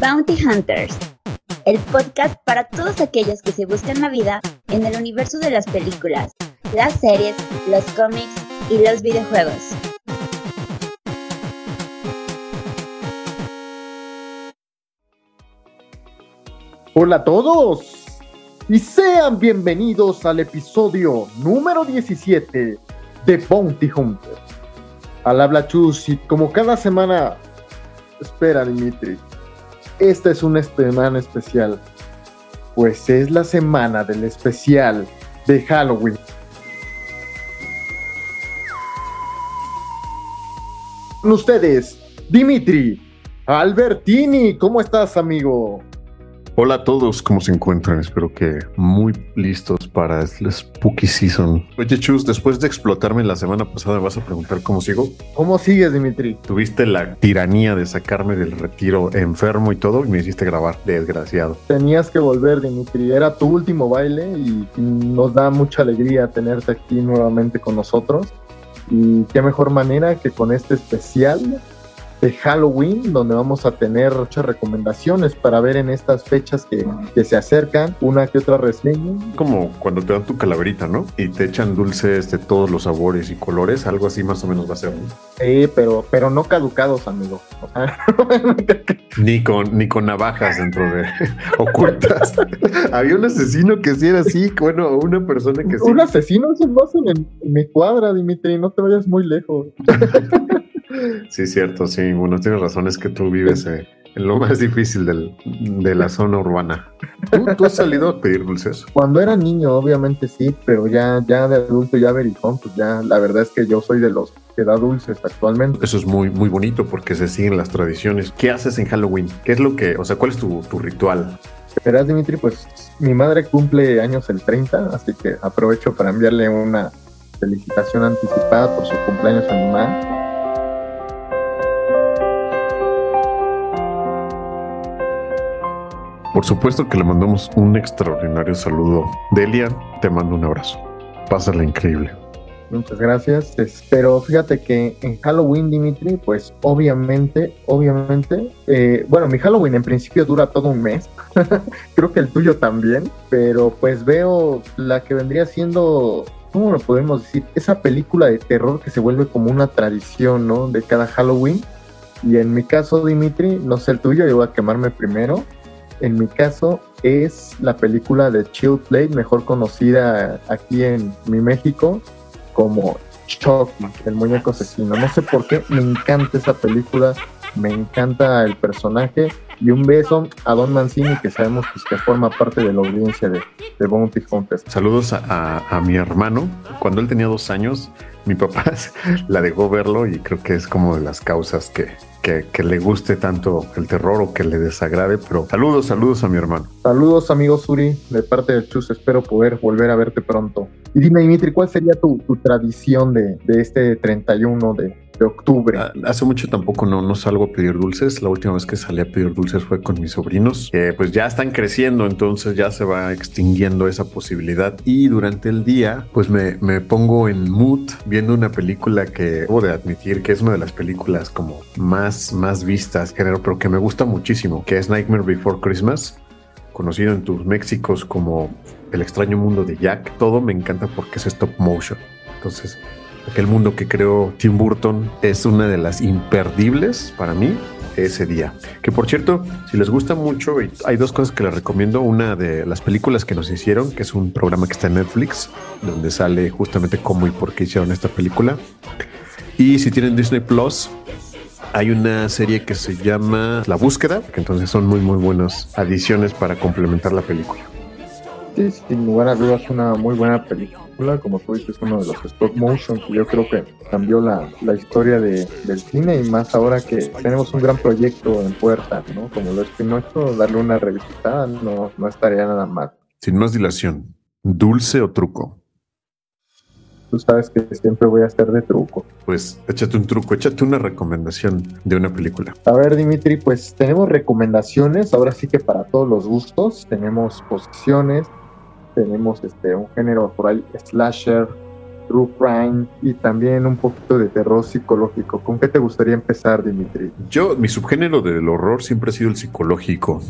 Bounty Hunters, el podcast para todos aquellos que se buscan la vida en el universo de las películas, las series, los cómics y los videojuegos. Hola a todos y sean bienvenidos al episodio número 17 de Bounty Hunters. Al habla Chus y como cada semana, espera Dimitri, esta es una semana especial, pues es la semana del especial de Halloween. Con ustedes, Dimitri Albertini, ¿cómo estás, amigo? Hola a todos, ¿cómo se encuentran? Espero que muy listos para el Spooky Season. Oye, Chus, después de explotarme la semana pasada, ¿me vas a preguntar cómo sigo? ¿Cómo sigues, Dimitri? Tuviste la tiranía de sacarme del retiro enfermo y todo y me hiciste grabar, desgraciado. Tenías que volver, Dimitri. Era tu último baile y nos da mucha alegría tenerte aquí nuevamente con nosotros. Y qué mejor manera que con este especial de Halloween, donde vamos a tener muchas recomendaciones para ver en estas fechas que, que, se acercan, una que otra reseña. Como cuando te dan tu calaverita, ¿no? Y te echan dulces de todos los sabores y colores, algo así más o menos va a ser. ¿no? Sí, pero, pero no caducados, amigo. O sea, ni, con, ni con navajas dentro de ocultas. Había un asesino que sí era así, bueno, una persona que sí. Un asesino es más en, en mi cuadra, Dimitri, no te vayas muy lejos. Sí, cierto, sí. Bueno, tienes razón, es que tú vives eh, en lo más difícil del, de la zona urbana. ¿Tú, ¿Tú, has salido a pedir dulces? Cuando era niño, obviamente sí, pero ya, ya de adulto, ya vericón, pues ya la verdad es que yo soy de los que da dulces actualmente. Eso es muy, muy bonito porque se siguen las tradiciones. ¿Qué haces en Halloween? ¿Qué es lo que, o sea, cuál es tu, tu ritual? Verás, Dimitri, pues mi madre cumple años el 30, así que aprovecho para enviarle una felicitación anticipada por su cumpleaños a mi mamá. Por supuesto que le mandamos un extraordinario saludo. Delia, te mando un abrazo. Pásala increíble. Muchas gracias. Pero fíjate que en Halloween, Dimitri, pues obviamente, obviamente, eh, bueno, mi Halloween en principio dura todo un mes. Creo que el tuyo también. Pero pues veo la que vendría siendo, ¿cómo lo podemos decir? Esa película de terror que se vuelve como una tradición, ¿no? De cada Halloween. Y en mi caso, Dimitri, no sé el tuyo, yo voy a quemarme primero en mi caso es la película de Chill Play, mejor conocida aquí en mi México como Chucky, el muñeco asesino. No sé por qué, me encanta esa película, me encanta el personaje y un beso a Don Mancini que sabemos pues, que forma parte de la audiencia de, de Bounty Hunters. Saludos a, a, a mi hermano. Cuando él tenía dos años, mi papá la dejó verlo y creo que es como de las causas que, que, que, le guste tanto el terror o que le desagrade, pero saludos, saludos a mi hermano. Saludos, amigo Suri, de parte de Chus, espero poder volver a verte pronto. Y dime, Dimitri, ¿cuál sería tu, tu tradición de, de, este 31 de, de octubre? Hace mucho tampoco no, no salgo a pedir dulces, la última vez que salí a pedir dulces fue con mis sobrinos, que pues ya están creciendo, entonces ya se va extinguiendo esa posibilidad y durante el día pues me, me pongo en mood viendo una película que debo de admitir que es una de las películas como más, más vistas, género, pero que me gusta muchísimo, que es Nightmare Before Christmas, conocido en tus Méxicos como El extraño mundo de Jack. Todo me encanta porque es stop motion. Entonces, aquel mundo que creó Tim Burton es una de las imperdibles para mí ese día. Que por cierto, si les gusta mucho, hay dos cosas que les recomiendo. Una de las películas que nos hicieron, que es un programa que está en Netflix, donde sale justamente cómo y por qué hicieron esta película. Y si tienen Disney Plus, hay una serie que se llama La Búsqueda, que entonces son muy, muy buenas adiciones para complementar la película. Sin lugar a dudas, una muy buena película. Como tú dices, uno de los stop motion que yo creo que cambió la, la historia de, del cine y más ahora que tenemos un gran proyecto en puerta, ¿no? Como lo es Pinocho, darle una revisitada no, no estaría nada mal. Sin más dilación, ¿dulce o truco? tú sabes que siempre voy a hacer de truco. Pues échate un truco, échate una recomendación de una película. A ver, Dimitri, pues tenemos recomendaciones, ahora sí que para todos los gustos, tenemos posiciones, tenemos este un género por ahí slasher, true crime y también un poquito de terror psicológico. ¿Con qué te gustaría empezar, Dimitri? Yo, mi subgénero del horror siempre ha sido el psicológico.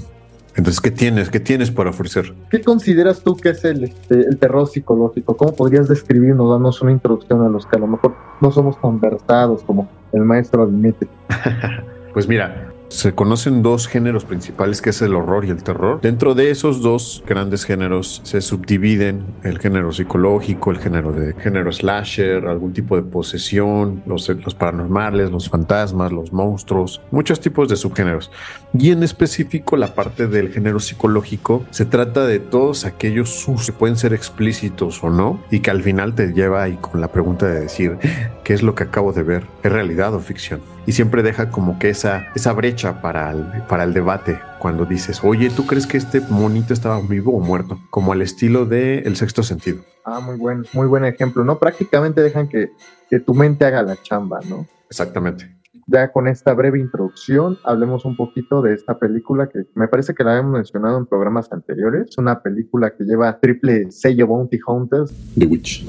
Entonces, ¿qué tienes? ¿Qué tienes para ofrecer? ¿Qué consideras tú que es el, este, el terror psicológico? ¿Cómo podrías describirnos, darnos una introducción a los que a lo mejor no somos conversados como el maestro Dimitri? pues mira, se conocen dos géneros principales que es el horror y el terror. Dentro de esos dos grandes géneros se subdividen el género psicológico, el género de género slasher, algún tipo de posesión, los, los paranormales, los fantasmas, los monstruos, muchos tipos de subgéneros. Y en específico la parte del género psicológico se trata de todos aquellos sus que pueden ser explícitos o no y que al final te lleva ahí con la pregunta de decir qué es lo que acabo de ver, es realidad o ficción y siempre deja como que esa, esa brecha para el, para el debate cuando dices, oye, ¿tú crees que este monito estaba vivo o muerto? Como al estilo de El sexto sentido. Ah, muy buen, muy buen ejemplo, ¿no? Prácticamente dejan que, que tu mente haga la chamba, ¿no? Exactamente. Ya con esta breve introducción, hablemos un poquito de esta película que me parece que la hemos mencionado en programas anteriores. Una película que lleva triple sello Bounty Hunters. The Witch.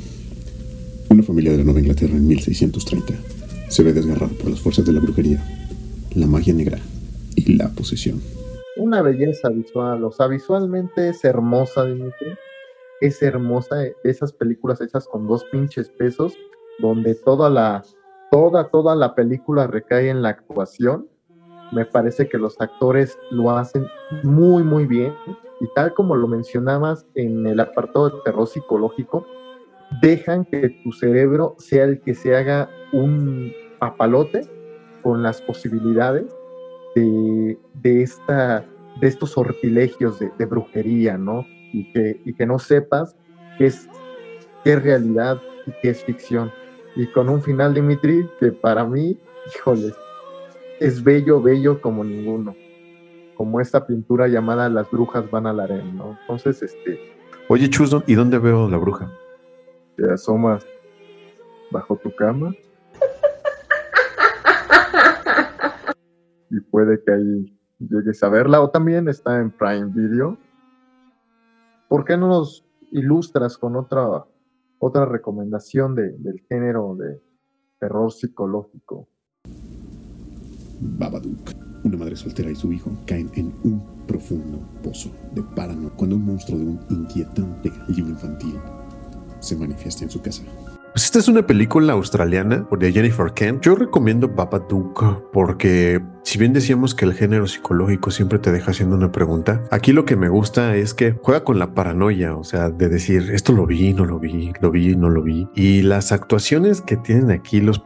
Una familia de la Nueva Inglaterra en 1630 se ve desgarrado por las fuerzas de la brujería, la magia negra y la posesión. Una belleza visual, o sea, visualmente es hermosa, Dimitri. Es hermosa esas películas hechas con dos pinches pesos, donde toda la, toda, toda la película recae en la actuación. Me parece que los actores lo hacen muy, muy bien. Y tal como lo mencionabas en el apartado de terror psicológico, dejan que tu cerebro sea el que se haga un papalote con las posibilidades de, esta, de estos sortilegios de, brujería, ¿no? Y que, y que no sepas qué es, qué es realidad y qué es ficción. Y con un final, Dimitri, que para mí, híjoles, es bello, bello como ninguno. Como esta pintura llamada Las brujas van al arena, ¿no? Entonces, este... Oye, Chus, ¿y dónde veo la bruja? Te asomas bajo tu cama y puede que ahí llegues a verla o también está en Prime Video. ¿Por qué no nos ilustras con otra, otra recomendación de, del género de terror psicológico? Babadook. Una madre soltera y su hijo caen en un profundo pozo de páramo cuando un monstruo de un inquietante libro infantil se manifiesta en su casa. Pues esta es una película australiana de Jennifer Kent. Yo recomiendo Babadook porque si bien decíamos que el género psicológico siempre te deja haciendo una pregunta, aquí lo que me gusta es que juega con la paranoia, o sea, de decir esto lo vi, no lo vi, lo vi, no lo vi. Y las actuaciones que tienen aquí los,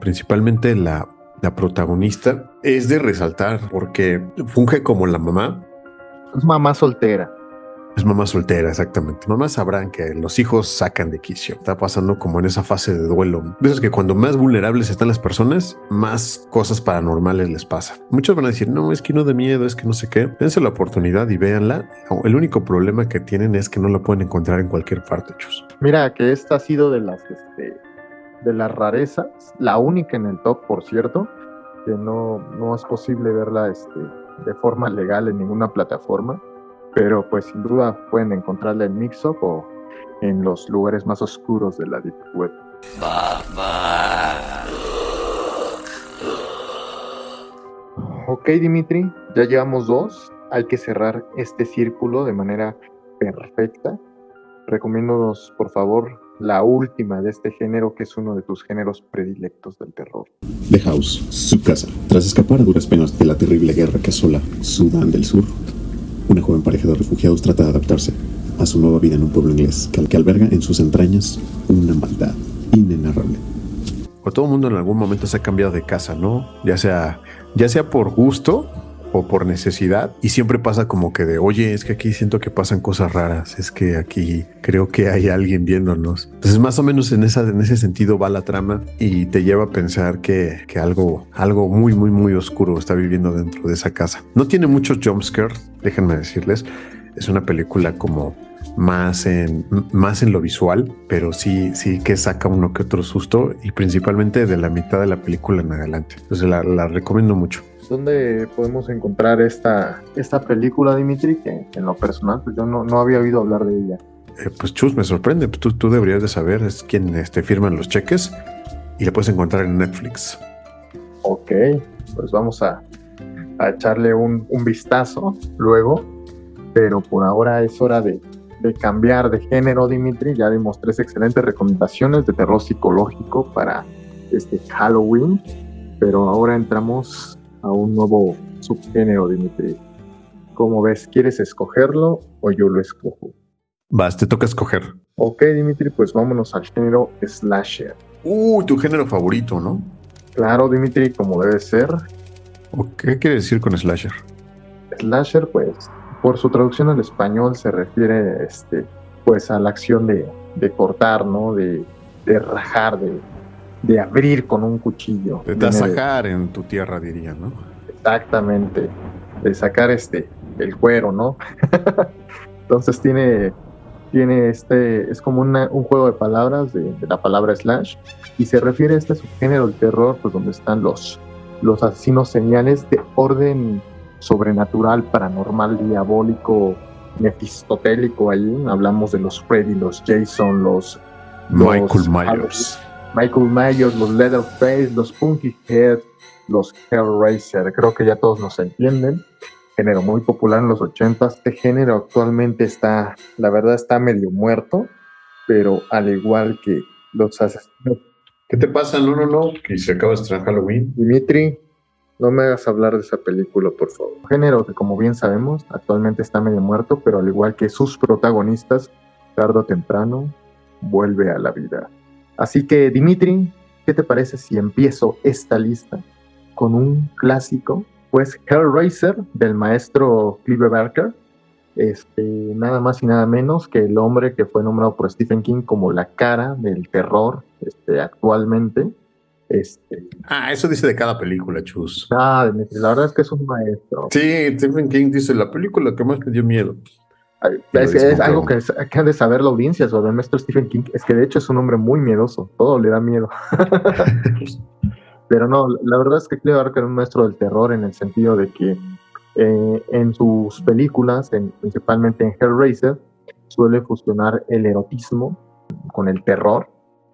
principalmente la, la protagonista es de resaltar porque funge como la mamá. Es mamá soltera. Es mamá soltera, exactamente. Mamás sabrán que los hijos sacan de quicio. Está pasando como en esa fase de duelo. Ves que cuando más vulnerables están las personas, más cosas paranormales les pasa. Muchos van a decir, no, es que no de miedo, es que no sé qué. Dense la oportunidad y véanla. El único problema que tienen es que no la pueden encontrar en cualquier parte, chus. Mira, que esta ha sido de las, este, de las rarezas, la única en el top, por cierto, que no, no es posible verla este, de forma legal en ninguna plataforma pero pues sin duda pueden encontrarla en Mixup o en los lugares más oscuros de la Deep Web. Ok, Dimitri, ya llevamos dos. Hay que cerrar este círculo de manera perfecta. Recomiéndonos, por favor, la última de este género, que es uno de tus géneros predilectos del terror. The House, su casa. Tras escapar a duras penas de la terrible guerra que asola Sudán del Sur, una joven pareja de refugiados trata de adaptarse a su nueva vida en un pueblo inglés que, que alberga en sus entrañas una maldad inenarrable. O todo el mundo en algún momento se ha cambiado de casa, ¿no? Ya sea, ya sea por gusto o por necesidad y siempre pasa como que de, oye, es que aquí siento que pasan cosas raras, es que aquí creo que hay alguien viéndonos. Entonces más o menos en, esa, en ese sentido va la trama y te lleva a pensar que, que algo, algo muy, muy, muy oscuro está viviendo dentro de esa casa. No tiene muchos jumpscares, déjenme decirles, es una película como más en, más en lo visual, pero sí, sí que saca uno que otro susto y principalmente de la mitad de la película en adelante. Entonces la, la recomiendo mucho. ¿Dónde podemos encontrar esta, esta película, Dimitri? Que en lo personal, pues yo no, no había oído hablar de ella. eh, pues Chus, me sorprende. Tú, tú deberías de saber, es quien este, firman los cheques y la puedes encontrar en Netflix. Ok, pues vamos a, a echarle un, un vistazo luego, pero por ahora es hora de, de cambiar de género, Dimitri. Ya dimos tres excelentes recomendaciones de terror psicológico para este Halloween, pero ahora entramos a un nuevo subgénero, Dimitri. ¿Cómo ves? ¿Quieres escogerlo o yo lo escojo? Vas, te toca escoger. Ok, Dimitri, pues vámonos al género slasher. Uy, tu género favorito, ¿no? Claro, Dimitri, como debe ser. ¿O ¿Qué quiere decir con slasher? Slasher, pues, por su traducción al español se refiere, este, pues, a la acción de, de cortar, ¿no? De, de rajar, de, de abrir con un cuchillo. De tasajar en tu tierra, diría, ¿no? Exactamente, de sacar este, el cuero, ¿no? Entonces tiene, tiene este, es como una- un juego de palabras de, de la palabra slash y se refiere a este subgénero del terror, pues donde están los, los asesinos señales de orden sobrenatural, paranormal, diabólico, mefistotélico ahí. Hablamos de los Freddy, los Jason, los... los Michael Myers. Michael Myers, los Leatherface, los Punky Head, los Hellraiser. Creo que ya todos nos entienden. Género muy popular en los 80. Este género actualmente está, la verdad, está medio muerto, pero al igual que los asesinos. ¿Qué te pasa? No, no, no. Que se acaba de estrenar Halloween. Dimitri, no me hagas hablar de esa película, por favor. Género que, como bien sabemos, actualmente está medio muerto, pero al igual que sus protagonistas, tarde o temprano vuelve a la vida. Así que, Dimitri, ¿qué te parece si empiezo esta lista con un clásico? Pues Hellraiser del maestro Clive Barker. Este, nada más y nada menos que el hombre que fue nombrado por Stephen King como la cara del terror este, actualmente. Este, Ah, eso dice de cada película, Chus. Ah, Dimitri, la verdad es que es un maestro. Sí, Stephen King dice la película que más me dio miedo. Es, es algo que, que han de saber la audiencia sobre el maestro Stephen King. Es que de hecho es un hombre muy miedoso. Todo le da miedo. Pero no, la verdad es que Clive Barker es un maestro del terror en el sentido de que eh, en sus películas, en- principalmente en Hellraiser, suele fusionar el erotismo con el terror.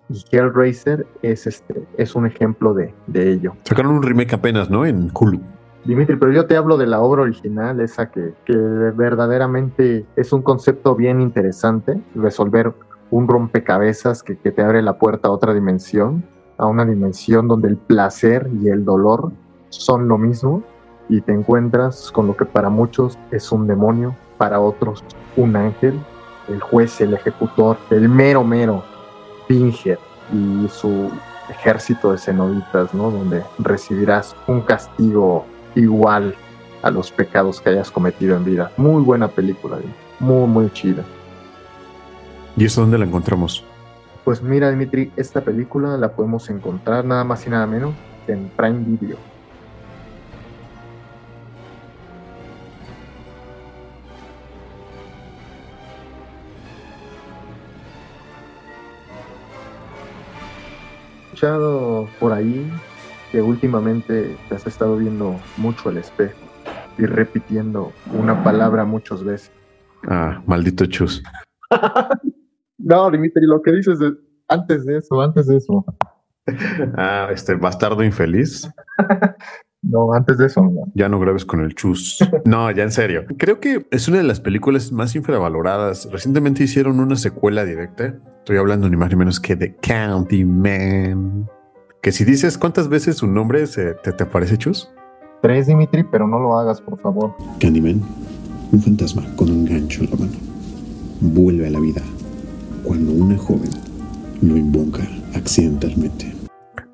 Y Hellraiser es, este, es un ejemplo de, de ello. Sacaron un remake apenas, ¿no? En Hulu. Dimitri, pero yo te hablo de la obra original, esa que, que verdaderamente es un concepto bien interesante, resolver un rompecabezas que, que te abre la puerta a otra dimensión, a una dimensión donde el placer y el dolor son lo mismo y te encuentras con lo que para muchos es un demonio, para otros un ángel, el juez, el ejecutor, el mero mero, Pinger y su ejército de cenobitas, ¿no? Donde recibirás un castigo igual a los pecados que hayas cometido en vida. Muy buena película, muy, muy chida. ¿Y eso dónde la encontramos? Pues mira, Dimitri, esta película la podemos encontrar nada más y nada menos que en Prime Video. Escuchado por ahí que últimamente te has estado viendo mucho al espejo y repitiendo una palabra muchas veces. Ah, maldito Chus. No, Dimitri, lo que dices de- antes de eso, antes de eso. Ah, este bastardo infeliz. No, antes de eso, no. Ya no grabes con el Chus. No, ya en serio. Creo que es una de las películas más infravaloradas. Recientemente hicieron una secuela directa. Estoy hablando ni más ni menos que de Candyman. Que si dices cuántas veces su nombre se, te, te aparece Chus. Tres, Dimitri, pero no lo hagas, por favor. Candyman, un fantasma con un gancho en la mano, vuelve a la vida cuando una joven lo invoca accidentalmente.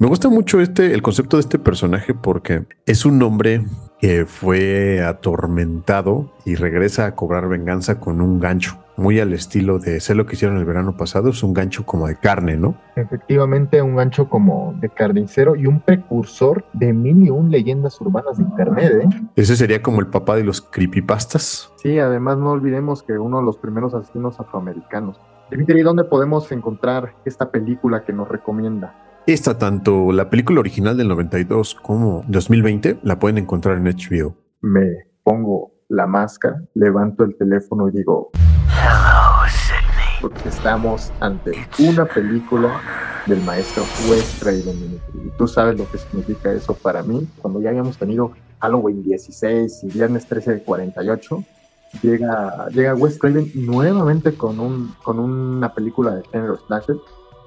Me gusta mucho este, el concepto de este personaje porque es un hombre que fue atormentado y regresa a cobrar venganza con un gancho, muy al estilo de sé lo que hicieron el verano pasado, es un gancho como de carne, ¿no? Efectivamente, un gancho como de carnicero y un precursor de mil y un leyendas urbanas de internet, ¿eh? Ese sería como el papá de los creepypastas. Sí, además no olvidemos que uno de los primeros asesinos afroamericanos. Dimitri, ¿dónde podemos encontrar esta película que nos recomienda? Esta, tanto la película original del 92 como 2020, la pueden encontrar en HBO. Me pongo la máscara, levanto el teléfono y digo, Porque estamos ante una película del maestro Wes Craven. Y tú sabes lo que significa eso para mí. Cuando ya habíamos tenido Halloween 16 y Viernes 13 de 48, llega, llega Wes Craven nuevamente con, un, con una película de género slasher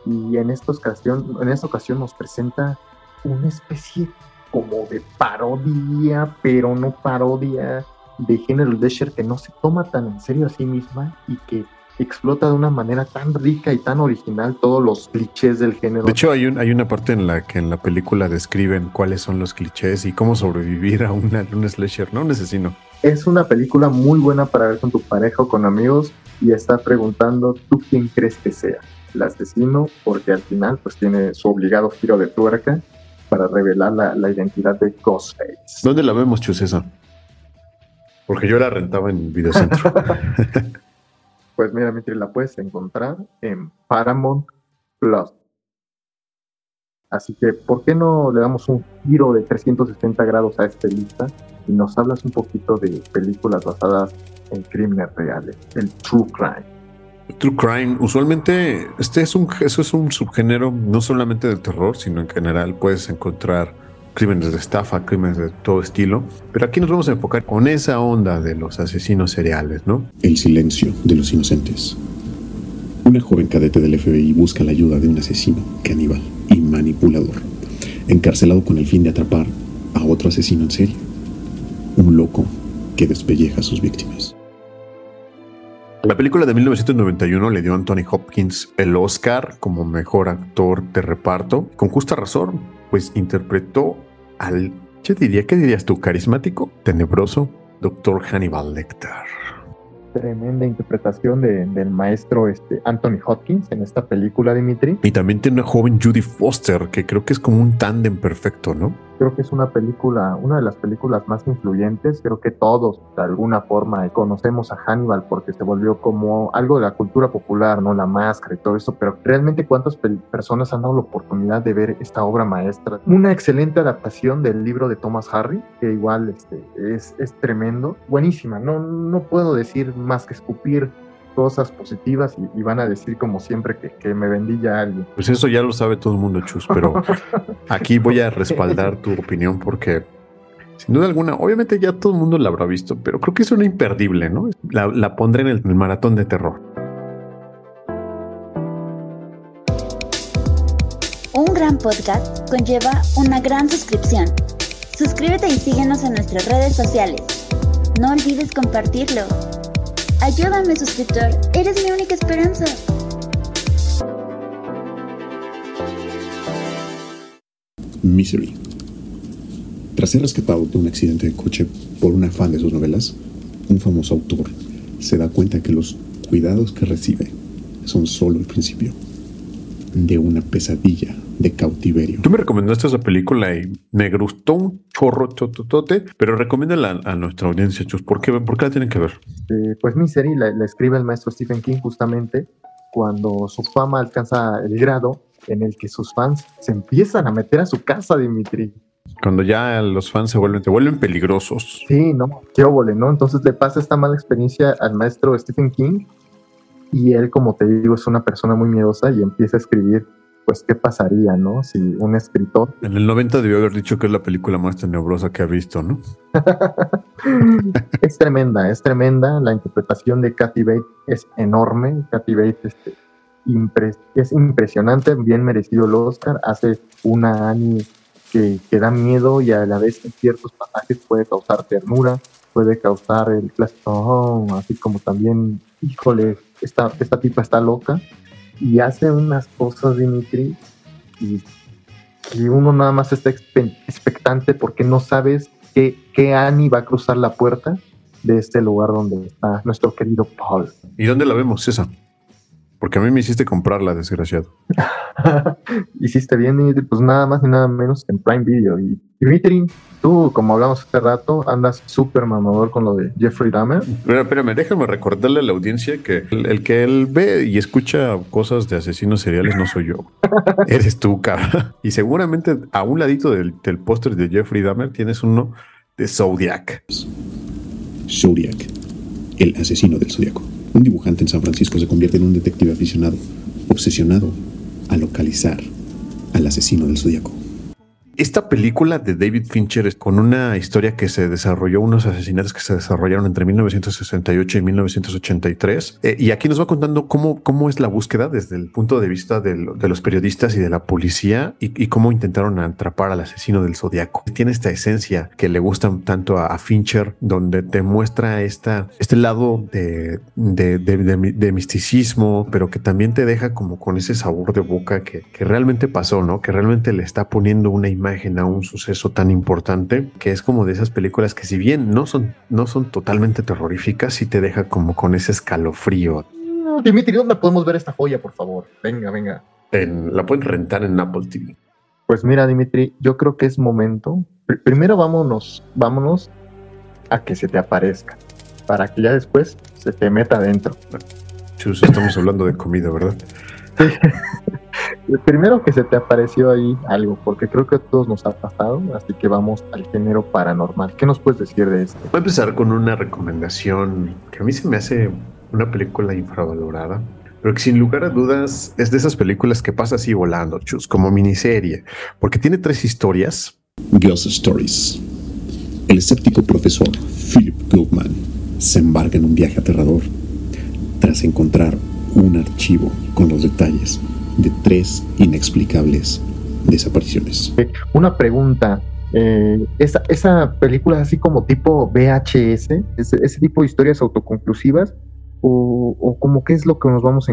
y en esta ocasión, en esta ocasión nos presenta una especie como de parodia, pero no parodia de género slasher que no se toma tan en serio a sí misma y que explota de una manera tan rica y tan original todos los clichés del género. De hecho, hay, un, hay una parte en la que en la película describen cuáles son los clichés y cómo sobrevivir a una, un slasher, ¿no? Un asesino. Es una película muy buena para ver con tu pareja o con amigos y está preguntando, ¿tú quién crees que sea? ¿El asesino? Porque al final pues tiene su obligado giro de tuerca para revelar la, la identidad de Ghostface. ¿Dónde la vemos, Chusesa? Porque yo la rentaba en el videocentro. Pues mira, Mitri, la puedes encontrar en Paramount Plus. Así que, ¿por qué no le damos un giro de 360 grados a esta lista y nos hablas un poquito de películas basadas en crímenes reales, el true crime? True crime, usualmente este es un, eso es un subgénero no solamente del terror, sino en general puedes encontrar crímenes de estafa, crímenes de todo estilo. Pero aquí nos vamos a enfocar con esa onda de los asesinos seriales, ¿no? El silencio de los inocentes. Una joven cadete del FBI busca la ayuda de un asesino, caníbal y manipulador, encarcelado con el fin de atrapar a otro asesino en serie. Un loco que despelleja a sus víctimas. La película de 1991 le dio a Anthony Hopkins el Oscar como mejor actor de reparto, con justa razón, pues interpretó al, yo diría, ¿qué dirías tú? Carismático, tenebroso, Doctor Hannibal Lecter. Tremenda interpretación de, del maestro este, Anthony Hopkins en esta película, Dimitri. Y también tiene una joven Judy Foster, que creo que es como un tándem perfecto, ¿no? Creo que es una película, una de las películas más influyentes. Creo que todos, de alguna forma, conocemos a Hannibal porque se volvió como algo de la cultura popular, ¿no? La máscara y todo eso. Pero realmente, ¿cuántas personas han dado la oportunidad de ver esta obra maestra? Una excelente adaptación del libro de Thomas Harry, que igual este, es, es tremendo. Buenísima. No, no puedo decir más que escupir cosas positivas y, y, van a decir como siempre que, que, me vendí ya a alguien. Pues eso ya lo sabe todo el mundo, Chus, pero aquí voy a respaldar tu opinión porque sin duda alguna, obviamente ya todo el mundo la habrá visto, pero creo que es una imperdible, ¿no? La, la pondré en el, el maratón de terror. Un gran podcast conlleva una gran suscripción. Suscríbete y síguenos en nuestras redes sociales. No olvides compartirlo. Ayúdame, suscriptor. Eres mi única esperanza. Misery. Tras ser rescatado de un accidente de coche por una fan de sus novelas, un famoso autor se da cuenta que los cuidados que recibe son solo el principio de una pesadilla de cautiverio. Tú me recomendaste esa película y me gustó un chorro tototote, pero recomiéndala a nuestra audiencia, Chus. ¿Por qué, ¿Por qué la tienen que ver? Eh, pues Misery la, la escribe el maestro Stephen King justamente cuando su fama alcanza el grado en el que sus fans se empiezan a meter a su casa, Dimitri. Cuando ya los fans se vuelven, se vuelven peligrosos. Sí, no, qué óvole, ¿no? Entonces le pasa esta mala experiencia al maestro Stephen King y él, como te digo, es una persona muy miedosa y empieza a escribir, pues, ¿qué pasaría, no? Si un escritor... En el 90 debió haber dicho que es la película más tenebrosa que ha visto, ¿no? es tremenda, es tremenda. La interpretación de Kathy Bates es enorme. Kathy Bates este, impre es impresionante, bien merecido el Oscar. Hace una Annie que, que da miedo y a la vez en ciertos pasajes puede causar ternura, puede causar el clásico, oh, así como también, híjole, esta, esta tipa está loca y hace unas cosas, Dimitri, y, y uno nada más está expectante porque no sabes qué, qué Annie va a cruzar la puerta de este lugar donde está nuestro querido Paul. ¿Y dónde la vemos, César? Porque a mí me hiciste comprarla, desgraciado. Hiciste bien, Dimitri, pues nada más y nada menos en Prime Video. Y Dimitri, tú, como hablamos hace rato, andas súper mamador con lo de Jeffrey Dahmer. Pero espérame, déjame recordarle a la audiencia que el, el, que él ve y escucha cosas de asesinos seriales no soy yo. Eres tú, cara. Y seguramente a un ladito del, del póster de Jeffrey Dahmer tienes uno de Zodiac. Zodiac, el asesino del zodiaco. Un dibujante en San Francisco se convierte en un detective aficionado, obsesionado a localizar al asesino del zodiaco. Esta película de David Fincher es con una historia que se desarrolló, unos asesinatos que se desarrollaron entre 1968 y 1983. Eh, y aquí nos va contando cómo, cómo es la búsqueda desde el punto de vista de, los periodistas y de la policía y, cómo intentaron atrapar al asesino del zodiaco. Tiene esta esencia que le gusta tanto a, Fincher, donde te muestra esta, este lado de, de, misticismo, pero que también te deja como con ese sabor de boca que, que realmente pasó, ¿no? Que realmente le está poniendo una imagen a un suceso tan importante que es como de esas películas que si bien no son, no son totalmente terroríficas, sí te deja como con ese escalofrío. Dimitri, ¿dónde podemos ver esta joya, por favor? Venga, venga. la pueden rentar en Apple TV. Pues mira, Dimitri, yo creo que es momento. primero vámonos, vámonos a que se te aparezca, para que ya después se te meta adentro. Chus, estamos hablando de comida, ¿verdad? Primero que se te apareció ahí algo, porque creo que a todos nos ha pasado, así que vamos al género paranormal. ¿Qué nos puedes decir de esto? Voy a empezar con una recomendación que a mí se me hace una película infravalorada, pero que sin lugar a dudas es de esas películas que pasa así volando, chus, como miniserie, porque tiene tres historias. Ghost Stories. El escéptico profesor Philip Goldman se embarca en un viaje aterrador tras encontrar un archivo con los detalles de tres inexplicables desapariciones. Una pregunta. Eh, esa, esa, película así como tipo VHS, ese, tipo de historias autoconclusivas, o, o como qué es lo que nos vamos a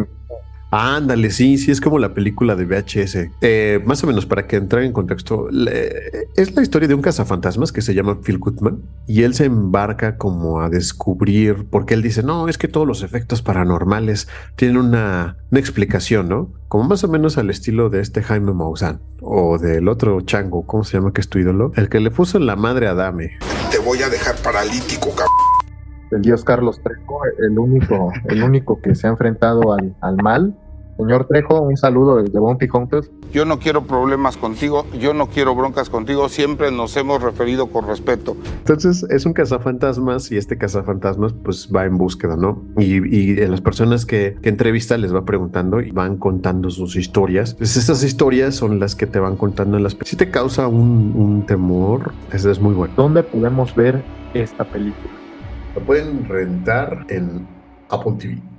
Ándale, sí, sí, es como la película de VHS. Eh, más o menos para que entre en contexto, es la historia de un cazafantasmas que se llama Phil Goodman y él se embarca como a descubrir, porque él dice, no, es que todos los efectos paranormales tienen una, explicación, ¿no? Como más o menos al estilo de este Jaime Maussan o del otro chango, ¿cómo se llama que es tu ídolo? El que le puso en la madre a Dame. Te voy a dejar paralítico, cabrón el dios Carlos Trejo, el único, el único que se ha enfrentado al, al mal. Señor Trejo, un saludo desde Bounty Hunters. Yo no quiero problemas contigo, yo no quiero broncas contigo, siempre nos hemos referido con respeto. Entonces es un cazafantasmas y este cazafantasmas pues va en búsqueda, ¿no? Y, y las personas que, que, entrevista les va preguntando y van contando sus historias. Pues estas historias son las que te van contando en las... Si te causa un, un temor, eso es muy bueno. ¿Dónde podemos ver esta película? Lo pueden rentar en Apple TV.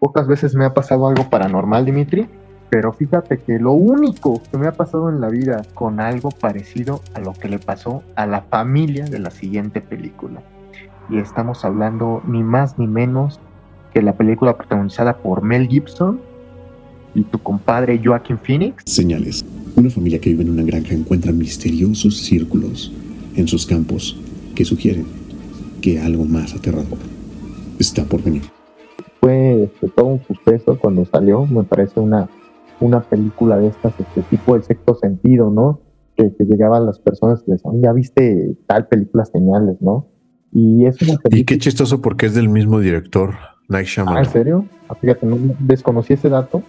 Pocas veces me ha pasado algo paranormal, Dimitri, pero fíjate que lo único que me ha pasado en la vida con algo parecido a lo que le pasó a la familia de la siguiente película. Y estamos hablando ni más ni menos que la película protagonizada por Mel Gibson y tu compadre Joaquin Phoenix. Señales. Una familia que vive en una granja encuentra misteriosos círculos en sus campos que sugieren que algo más aterrador está por venir. Fue todo un suceso cuando salió, me parece una, una película de estas, este tipo de sexto sentido, ¿no? Que, que llegaban las personas y decían, ya viste tal película señales, ¿no? Y es una película... Y qué chistoso porque es del mismo director, Night Shyamalan. Ah, ¿en serio? Ah, fíjate, no desconocí ese dato,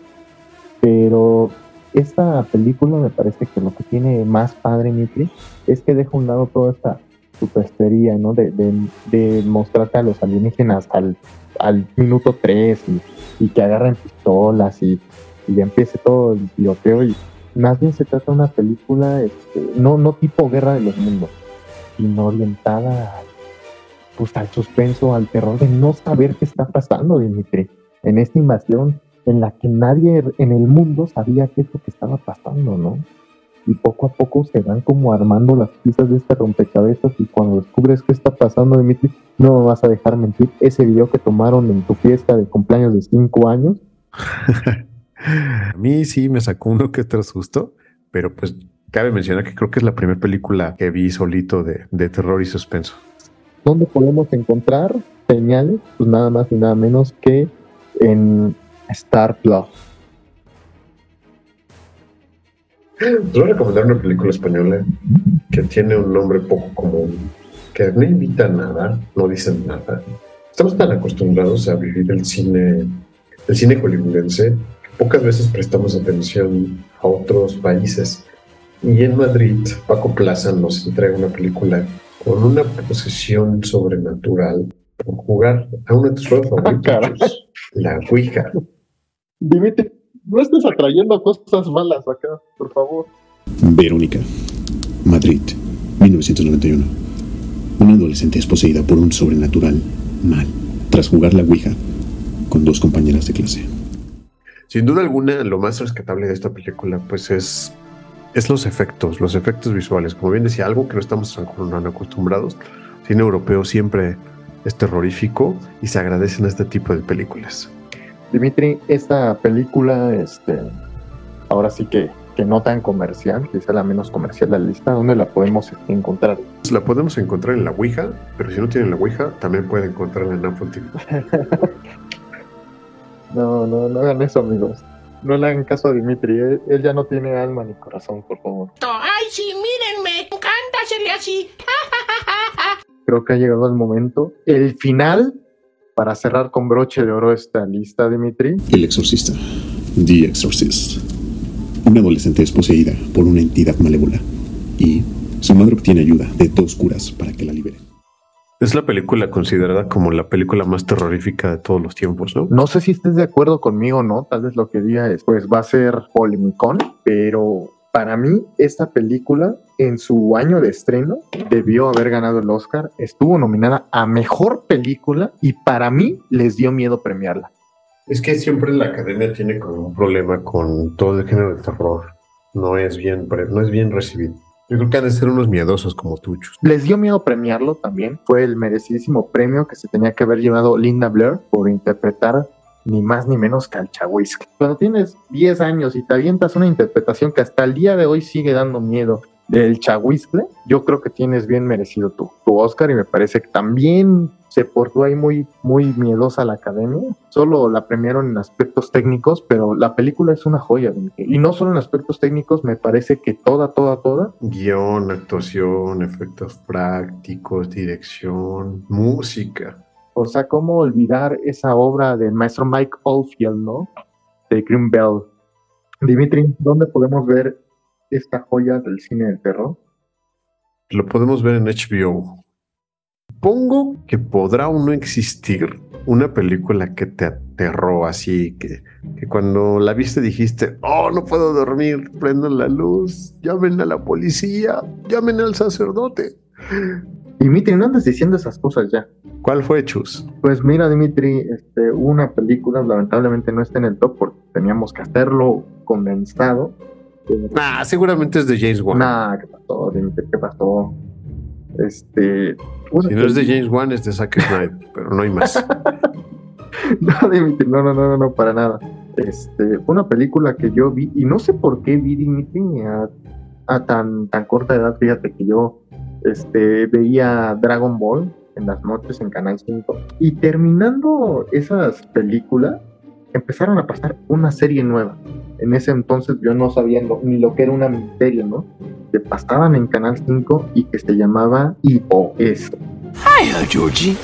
pero esta película me parece que lo que tiene más padre, Mitri, es que deja a un lado toda esta superstería, ¿no? De, de, mostrarte a los alienígenas al, al minuto 3 y, que agarren pistolas y, y empiece todo el tiroteo y más bien se trata de una película este, no, no tipo Guerra de los Mundos, sino orientada pues, al suspenso, al terror de no saber qué está pasando, Dimitri, en esta invasión en la que nadie en el mundo sabía qué es lo que estaba pasando, ¿no? Y poco a poco se van como armando las piezas de este rompecabezas y cuando descubres qué está pasando, Dimitri, no me vas a dejar mentir, ese video que tomaron en tu fiesta de cumpleaños de cinco años. a mí sí me sacó uno que otro susto, pero pues cabe mencionar que creo que es la primera película que vi solito de, de terror y suspenso. ¿Dónde podemos encontrar señales? Pues nada más y nada menos que en Star Plus. Voy a recomendar una película española que tiene un nombre poco común, que no invita a nada, no dicen nada. Estamos tan acostumbrados a vivir el cine, el cine hollywoodense, que pocas veces prestamos atención a otros países. Y en Madrid, Paco Plaza nos entrega una película con una posesión sobrenatural jugar a uno de tus juegos Ah, favoritos, la Ouija. Dimitri, no estés atrayendo cosas malas acá, por favor. Verónica, Madrid, 1991. Una adolescente es poseída por un sobrenatural mal tras jugar la Ouija con dos compañeras de clase. Sin duda alguna, lo más rescatable de esta película, pues es, es los efectos, los efectos visuales. Como bien decía, algo que no estamos tan acostumbrados. Cine europeo siempre es terrorífico y se agradecen este tipo de películas. Dimitri, esta película, este, ahora sí que, que no tan comercial, quizá la menos comercial de la lista, ¿dónde la podemos encontrar? La podemos encontrar en la Ouija, pero si no tienen la Ouija, también pueden encontrarla en Apple TV. No, no, no hagan eso, amigos. No le hagan caso a Dimitri, él, él ya no tiene alma ni corazón, por favor. Ay, sí, mírenme, encanta hacerle así. Creo que ha llegado el momento, el final, para cerrar con broche de oro esta lista, Dimitri. El exorcista, The Exorcist. Una adolescente es poseída por una entidad malévola y su madre obtiene ayuda de dos curas para que la liberen. Es la película considerada como la película más terrorífica de todos los tiempos, ¿no? No sé si estés de acuerdo conmigo o no, tal vez lo que diga es, pues va a ser polémicón, pero para mí esta película en su año de estreno debió haber ganado el Oscar, estuvo nominada a Mejor Película y para mí les dio miedo premiarla. Es que siempre la academia tiene como un problema con todo el género de terror. No es bien, no es bien recibido. Yo creo que han de ser unos miedosos como tuchos. Les dio miedo premiarlo también. Fue el merecidísimo premio que se tenía que haber llevado Linda Blair por interpretar ni más ni menos que al Chawisky. Cuando tienes 10 años y te avientas una interpretación que hasta el día de hoy sigue dando miedo del Chawiscle, yo creo que tienes bien merecido tu, tu Oscar y me parece que también se portó ahí muy, muy miedosa la academia. Solo la premiaron en aspectos técnicos, pero la película es una joya. Y no solo en aspectos técnicos, me parece que toda, toda, toda. Guión, actuación, efectos prácticos, dirección, música. O sea, ¿cómo olvidar esa obra del maestro Mike Oldfield, ¿no? De Green Bell. Dimitri, ¿dónde podemos ver esta joya del cine del terror? Lo podemos ver en HBO. Supongo que podrá o no existir una película que te aterró así, que, que, cuando la viste dijiste, oh, no puedo dormir, prendan la luz, llamen a la policía, llamen al sacerdote. Dimitri, no andes diciendo esas cosas ya. ¿Cuál fue, Chus? Pues mira, Dimitri, este, una película, lamentablemente no está en el top porque teníamos que hacerlo condensado. Ah, seguramente es de James Wan. Nah, ¿qué pasó, Dimitri? ¿Qué pasó? Este. Si no es de James Wan, es de Zack Snyder, pero no hay más. no, Dimitri, no, no, no, no, para nada. Este, una película que yo vi, y no sé por qué vi Dimitri a, a tan, tan corta edad, fíjate que yo este, veía Dragon Ball en las noches en Canal 5. Y terminando esas películas, empezaron a pasar una serie nueva. En ese entonces yo no sabía lo, ni lo que era una misterio, ¿no? Que pasaban en Canal 5 y que se llamaba IOS. Hi, Georgie.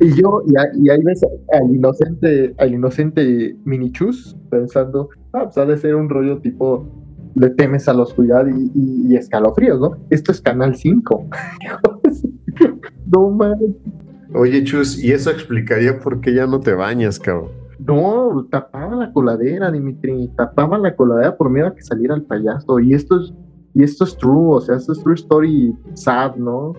Y yo, y, y ahí ves al inocente, al inocente Minichus pensando, ah, pues ha de ser un rollo tipo le temes a la oscuridad y, y, y escalofríos, ¿no? Esto es Canal 5. no mames. Oye, Chus, y eso explicaría por qué ya no te bañas, cabrón. No, tapaba la coladera, Dimitri, tapaba la coladera por miedo a que saliera el payaso. Y esto es, y esto es true, o sea, esto es true story sad, ¿no?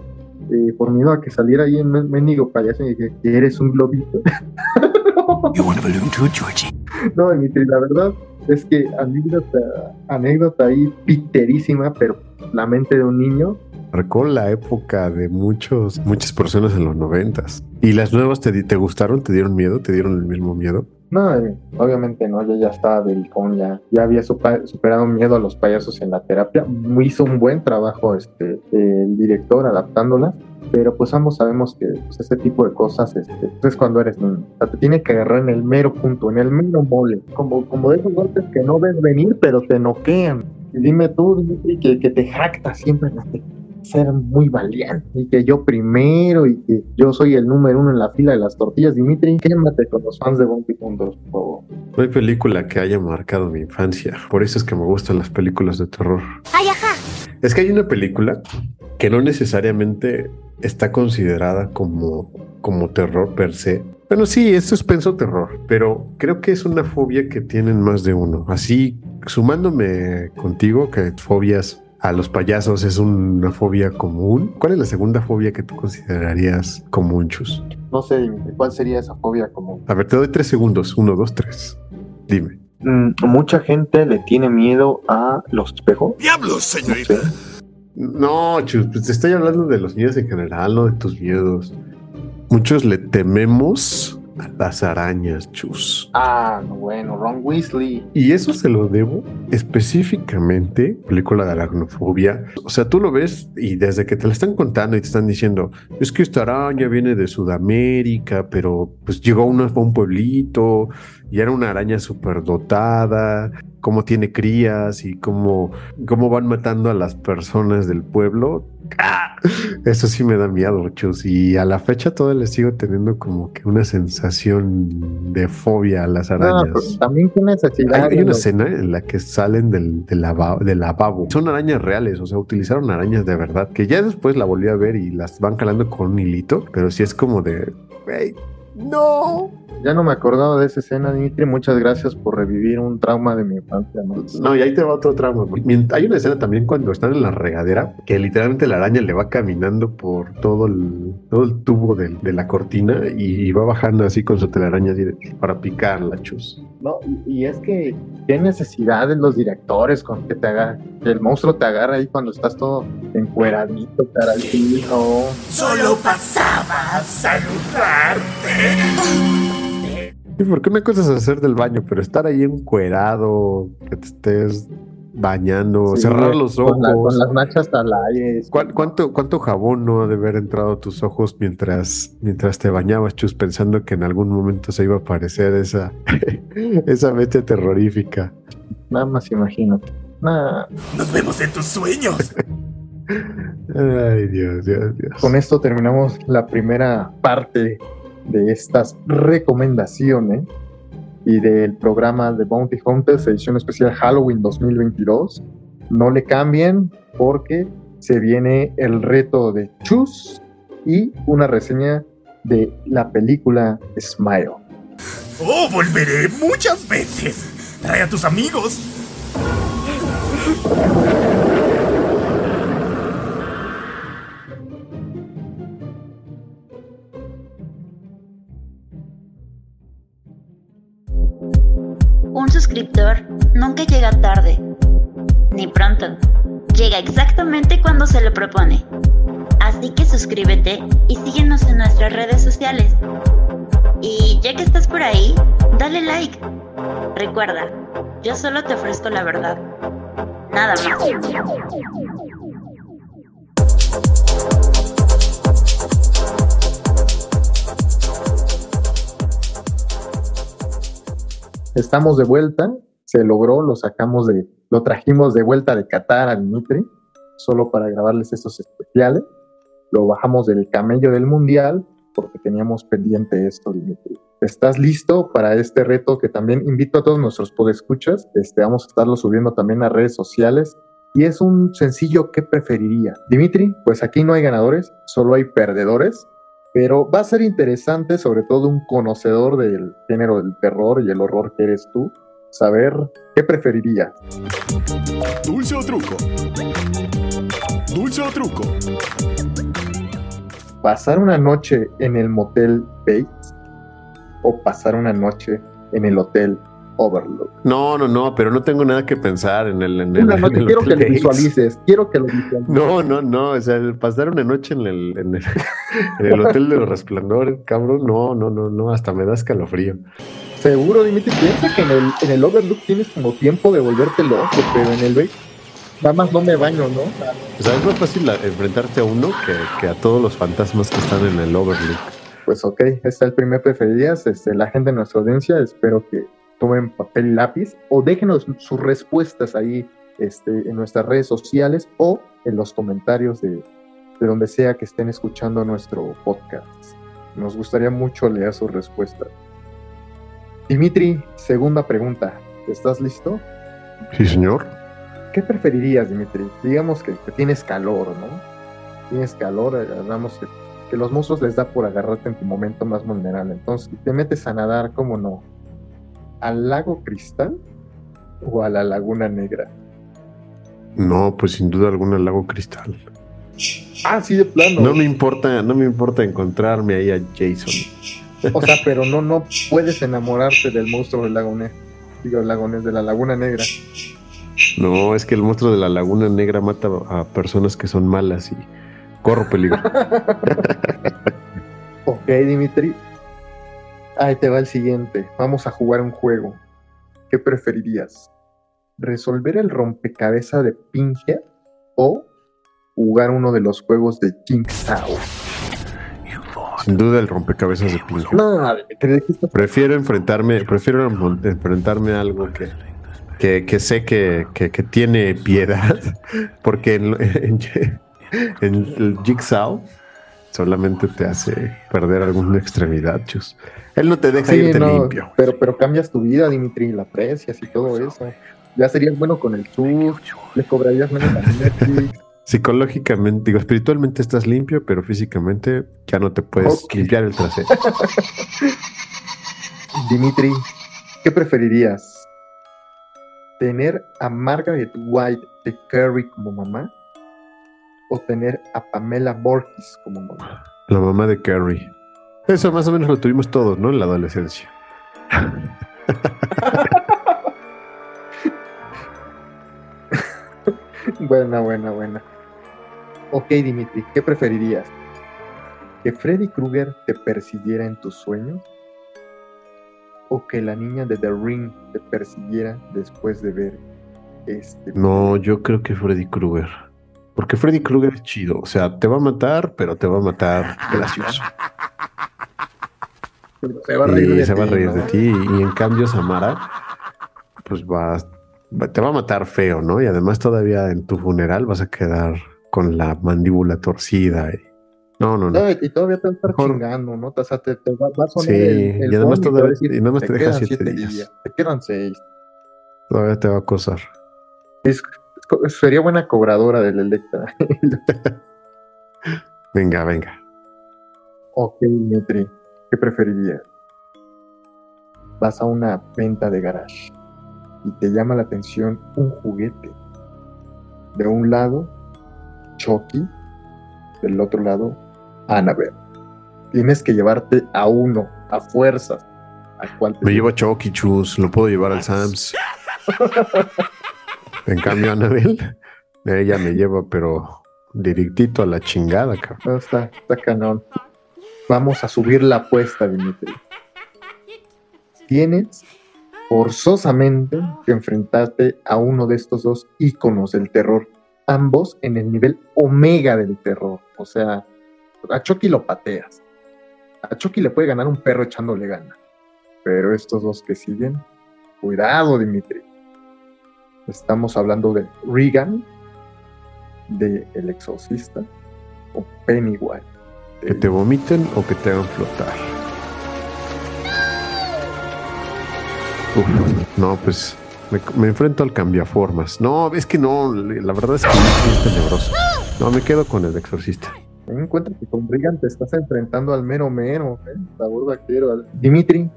Eh, por miedo a que saliera ahí en mendigo payaso y dije, eres un globito. You want a balloon too, Georgie? No, Dimitri, la verdad es que anécdota, anécdota ahí piterísima, pero la mente de un niño. Marcó la época de muchos, muchas personas en los noventas. ¿Y las nuevas te, te gustaron? ¿Te dieron miedo? ¿Te dieron el mismo miedo? No, eh, obviamente no, yo ya estaba del con, ya, ya había super, superado miedo a los payasos en la terapia. Hizo un buen trabajo este, el director adaptándolas, pero pues ambos sabemos que pues, este tipo de cosas este, es cuando eres niño. O sea, te tiene que agarrar en el mero punto, en el mero mole, como, como de esos golpes que no ves venir, pero te noquean. Y dime tú, Dimitri, que, que te jactas siempre en la ser muy valiente y que yo primero y que yo soy el número uno en la fila de las tortillas. Dimitri, quémate con los fans de Bumpy Puntos, por favor. No hay película que haya marcado mi infancia. Por eso es que me gustan las películas de terror. Ay, ajá. Es que hay una película que no necesariamente está considerada como como terror per se. Bueno, sí, es suspenso terror, pero creo que es una fobia que tienen más de uno. Así, sumándome contigo, que fobias a los payasos es una fobia común. ¿Cuál es la segunda fobia que tú considerarías común, Chus? No sé, ¿cuál sería esa fobia común? A ver, te doy tres segundos. Uno, dos, tres. Dime. Mm, mucha gente le tiene miedo a los espejos. ¡Diablos, señorita! No, Chus, pues te estoy hablando de los miedos en general, no de tus miedos. Muchos le tememos a las arañas, Chus. Ah, no, bueno, Ron Weasley. Y eso se lo debo específicamente, película de aracnofobia. O sea, tú lo ves y desde que te la están contando y te están diciendo, es que esta araña viene de Sudamérica, pero pues llegó a un, a un pueblito y era una araña súper dotada, cómo tiene crías y cómo, cómo van matando a las personas del pueblo. Eso sí me da miedo, Chus. Y a la fecha todavía le sigo teniendo como que una sensación de fobia a las No, arañas. pues también qué necesidad. Hay, hay una los- escena en la que salen del, del, lava- del lavabo. Son arañas reales, o sea, utilizaron arañas de verdad, que ya después la volví a ver y las van calando con un hilito, pero sí es como de, "Güey, no. Ya no me acordaba de esa escena, Dimitri. Muchas gracias por revivir un trauma de mi infancia. ¿no? No, y ahí te va otro. Mient- Hay una escena también cuando están en la regadera, que literalmente la araña le va caminando por todo el, todo el tubo de, la cortina y, va bajando así con su telaraña para picarla, chus. No, y, y es que qué necesidad de los directores con que te haga, que el monstruo te agarre ahí cuando estás todo encueradito, caray. sí, no. Solo pasaba a saludarte. ¿Y por qué una cosa es hacer del baño, pero estar ahí encuerado, que te estés bañando, Sí, cerrar los ojos? Con, la- con las nachas al aire. sí. ¿Cuán- ¿Cuánto, ¿Cuánto jabón no ha de haber entrado a tus ojos mientras, mientras te bañabas, Chus, pensando que en algún momento se iba a aparecer esa, esa bestia terrorífica? Nada más imagínate. Nah, Nos vemos en tus sueños. Ay, Dios, Dios, Dios. con esto terminamos la primera parte de estas recomendaciones y del programa de Bounty Hunters, edición especial Halloween 2022. No le cambien porque se viene el reto de Chus y una reseña de la película Smile. Oh, volveré muchas veces. Trae a tus amigos. Nunca llega tarde, ni pronto. Llega exactamente cuando se lo propone. Así que suscríbete y síguenos en nuestras redes sociales. Y ya que estás por ahí, dale like. Recuerda, yo solo te ofrezco la verdad. Nada más. Estamos de vuelta, se logró, lo sacamos de, lo trajimos de vuelta de Qatar a Dimitri, solo para grabarles estos especiales. Lo bajamos del camello del mundial porque teníamos pendiente esto, Dimitri. ¿Estás listo para este reto que también invito a todos nuestros podescuchas? Este, vamos a estarlo subiendo también a redes sociales. Y es un sencillo ¿qué preferiría? Dimitri, pues aquí no hay ganadores, solo hay perdedores. Pero va a ser interesante, sobre todo un conocedor del género del terror y el horror que eres tú, saber qué preferirías. Dulce o truco. Dulce o truco. ¿Pasar una noche en el motel Bates o pasar una noche en el hotel Overlook? No, no, no, pero no tengo nada que pensar en el. En el Una en noche, el quiero que lo visualices, quiero que lo visualices. No, no, no. O sea, el pasar una noche en el, en el, en el Hotel de los Resplandores, cabrón, no, no, no, no, hasta me da escalofrío. Seguro, Dimitri, piensa que en el, en el Overlook tienes como tiempo de volverte loco, pero en el nada más no me baño, ¿no? O sea, es más fácil enfrentarte a uno que, que a todos los fantasmas que están en el Overlook. Pues ok, este es el primer preferirías. Este, la gente de nuestra audiencia, espero que tomen papel y lápiz o déjenos sus respuestas ahí este, en nuestras redes sociales o en los comentarios de, de donde sea que estén escuchando nuestro podcast. Nos gustaría mucho leer sus respuestas. Dimitri, segunda pregunta. ¿Estás listo? Sí, señor. ¿Qué preferirías, Dimitri? Digamos que, que tienes calor, ¿no? Tienes calor, hablamos que, que los monstruos les da por agarrarte en tu momento más vulnerable. Entonces, si te metes a nadar, ¿cómo no? ¿Al lago cristal o a la laguna negra? No, pues sin duda alguna el lago cristal. Ah, sí, de plano. No me importa, no me importa encontrarme ahí a Jason. O sea, pero no, no puedes enamorarte del monstruo del lago negro. Digo, el lago negro, de la laguna negra. No, es que el monstruo de la laguna negra mata a personas que son malas y corro peligro. Ok, Dimitri. Ahí te va el siguiente. Vamos a jugar un juego. ¿Qué preferirías? ¿Resolver el rompecabezas de Pinhead o jugar uno de los juegos de Jigsaw? Sin duda el rompecabezas de Pinhead. No, Dimitri, ¿de qué estás Prefiero enfrentarme, prefiero enfren- enfrentarme a algo que, que, que sé que, que- que tiene piedad, porque en, en- en el Jigsaw solamente te hace perder alguna extremidad, chus. Él no te deja Sí, irte no, limpio. Pero, pero cambias tu vida, Dimitri, la aprecias y todo eso. Ya serías bueno con el sur, le cobrarías menos. Psicológicamente, digo, espiritualmente estás limpio, pero físicamente ya no te puedes limpiar el trasero. Dimitri, ¿qué preferirías? ¿Tener a Margaret White de Carrie como mamá? ¿O tener a Pamela Borges como mamá? La mamá de Carrie. Eso más o menos lo tuvimos todos, ¿no? En la adolescencia. Buena, buena, buena. Ok, Dimitri, ¿qué preferirías? ¿Que Freddy Krueger te persiguiera en tus sueños? ¿O que la niña de The Ring te persiguiera después de ver este? No, yo creo que Freddy Krueger. Porque Freddy Krueger es chido. O sea, te va a matar, pero te va a matar gracioso. Se va a reír Y de se va a ti, reír ¿no? de ti. Y en cambio, Samara, pues va, te va a matar feo, ¿no? Y además, todavía en tu funeral vas a quedar con la mandíbula torcida. y- No, no, no. Y todavía te va a estar chingando, ¿no? O sea, te, te va, va a sonar Sí, el, el y además te todavía- decir, y nada más te deja siete siete días". Te quedan seis. Todavía te va a acosar. Es- sería buena cobradora del Electra. Venga, venga. ok, Dimitri, ¿qué preferirías? Vas a una venta de garage y te llama la atención un juguete. De un lado, Chucky, del otro lado, Annabelle. Tienes que llevarte a uno, a fuerzas. ¿A cuál te Me llevo a Chucky Chus, lo puedo llevar al Sams. En cambio, Anabel, ella me lleva, pero directito a la chingada, cabrón. Está, está canón. Vamos a subir la apuesta, Dimitri. Tienes forzosamente que enfrentarte a uno de estos dos íconos del terror, ambos en el nivel omega del terror. O sea, a Chucky lo pateas. A Chucky le puede ganar un perro echándole gana. Pero estos dos que siguen, cuidado, Dimitri. Estamos hablando de Regan, de El Exorcista, o Pennywise. Que te vomiten o que te hagan flotar. Uf, no, pues me, me enfrento al cambiaformas. No, es que no, la verdad es que es tenebroso. No, me quedo con el exorcista. Ten en cuenta que con Regan te estás enfrentando al mero mero, ¿eh? vaquero. al- Dimitri,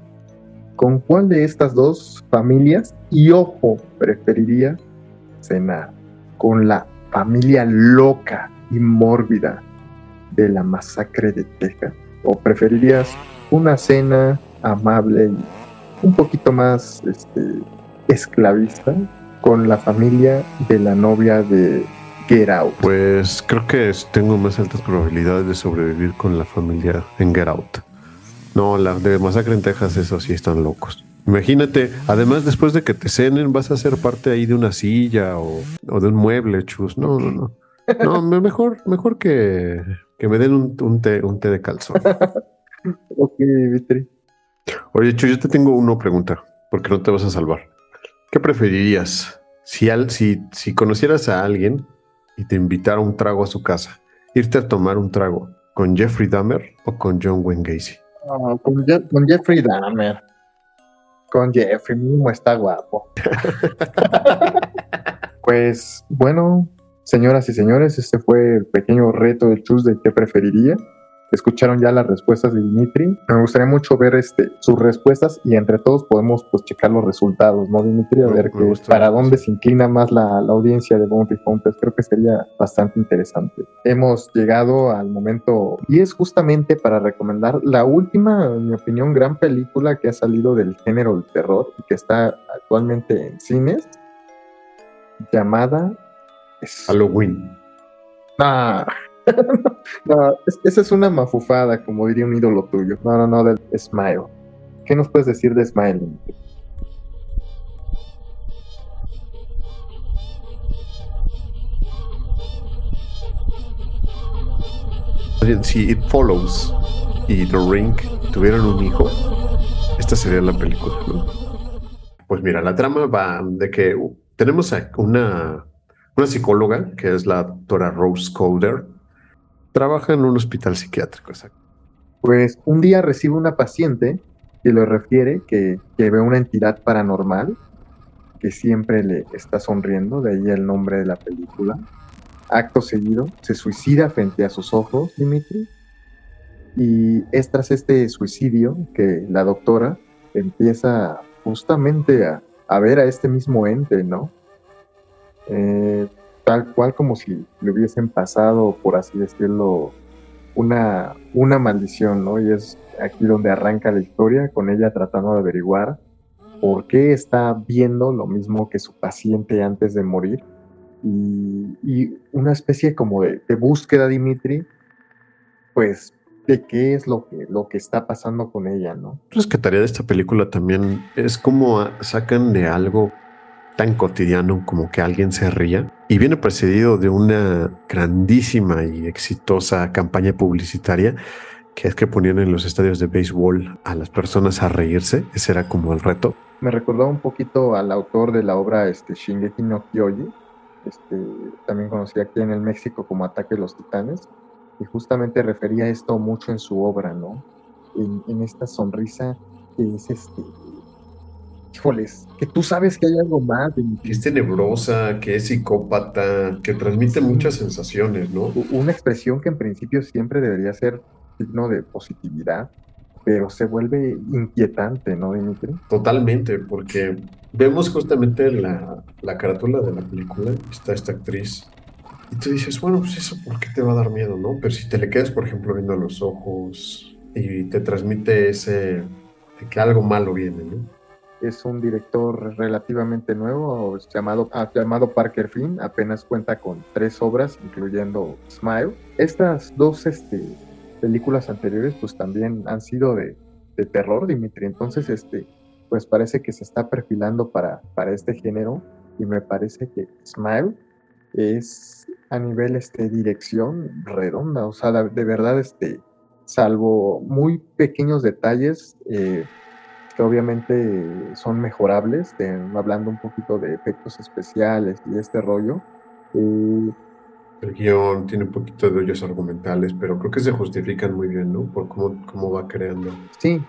¿con cuál de estas dos familias y ojo preferiría cenar? ¿Con la familia loca y mórbida de la masacre de Texas? ¿O preferirías una cena amable y un poquito más este, esclavista con la familia de la novia de Get Out? Pues creo que tengo más altas probabilidades de sobrevivir con la familia en Get Out. No, la de Masacre en Texas, eso sí están locos. Imagínate, además después de que te cenen vas a ser parte ahí de una silla o, o de un mueble, chus. No, no, no. No, me- mejor, mejor que, que me den un, un té, un té de calzón. Ok, Dimitri. Oye, Chu, yo te tengo una pregunta, porque no te vas a salvar. ¿Qué preferirías si, al, si, si conocieras a alguien y te invitara un trago a su casa, irte a tomar un trago con Jeffrey Dahmer o con John Wayne Gacy? Con, Je- con Jeffrey Dahmer. Con Jeffrey, mismo está guapo. pues bueno, señoras y señores, este fue el pequeño reto del Chus de qué preferiría. Escucharon ya las respuestas de Dimitri. Me gustaría mucho ver este, sus respuestas y entre todos podemos pues checar los resultados, ¿no, Dimitri? A Me- ver me que, gusta para dónde se inclina más la, la audiencia de Bounty Hunters. Creo que sería bastante interesante. Hemos llegado al momento y es justamente para recomendar la última, en mi opinión, gran película que ha salido del género del terror y que está actualmente en cines, llamada... Halloween. Ah. no, es- esa es una mafufada, como diría un ídolo tuyo. No, no, no, del Smile. ¿Qué nos puedes decir de Smile? Si It Follows y The Ring tuvieran un hijo, esta sería la película. Pues mira, la trama va de que tenemos a una, una psicóloga, que es la doctora Rose Calder, trabaja en un hospital psiquiátrico, exacto. Pues un día recibe una paciente que le refiere que, ve una entidad paranormal que siempre le está sonriendo, de ahí el nombre de la película. Acto seguido, se suicida frente a sus ojos, Dimitri. Y es tras este suicidio que la doctora empieza justamente a, a ver a este mismo ente, ¿no? Eh, tal cual como si le hubiesen pasado, por así decirlo, una, una maldición, ¿no? Y es aquí donde arranca la historia, con ella tratando de averiguar por qué está viendo lo mismo que su paciente antes de morir. Y, una especie como de, búsqueda, Dimitri, pues, de qué es lo que, lo que está pasando con ella, ¿no? rescataría de esta película también es como sacan de algo tan cotidiano como que alguien se ría y viene precedido de una grandísima y exitosa campaña publicitaria que es que ponían en los estadios de béisbol a las personas a reírse. Ese era como el reto. Me recordaba un poquito al autor de la obra este, Shingeki no Kyoji, este, también conocida aquí en el México como Ataque de los Titanes, y justamente refería esto mucho en su obra, ¿no? En, en esta sonrisa que es este. Híjoles, que tú sabes que hay algo más. Que es tenebrosa, que es psicópata, que transmite Sí. muchas sensaciones, ¿no? Una expresión que en principio siempre debería ser signo de positividad, pero se vuelve inquietante, ¿no, Dimitri? Totalmente, porque vemos justamente la, la carátula de la película, está esta actriz, y tú dices, bueno, pues eso, ¿por qué te va a dar miedo, no? Pero si te le quedas, por ejemplo, viendo los ojos y te transmite ese, de que algo malo viene, ¿no? Es un director relativamente nuevo llamado, ah, llamado Parker Flynn, apenas cuenta con tres obras, incluyendo Smile. Estas dos este, películas anteriores pues también han sido de, de terror, Dimitri, entonces este, pues parece que se está perfilando para, para este género y me parece que Smile es a nivel este, dirección redonda, o sea, de, de verdad, este, salvo muy pequeños detalles, eh, que obviamente son mejorables, de- hablando un poquito de efectos especiales y este rollo. eh, El guion tiene un poquito de hoyos argumentales, pero creo que se justifican muy bien, ¿no? Por cómo, cómo va creando sí,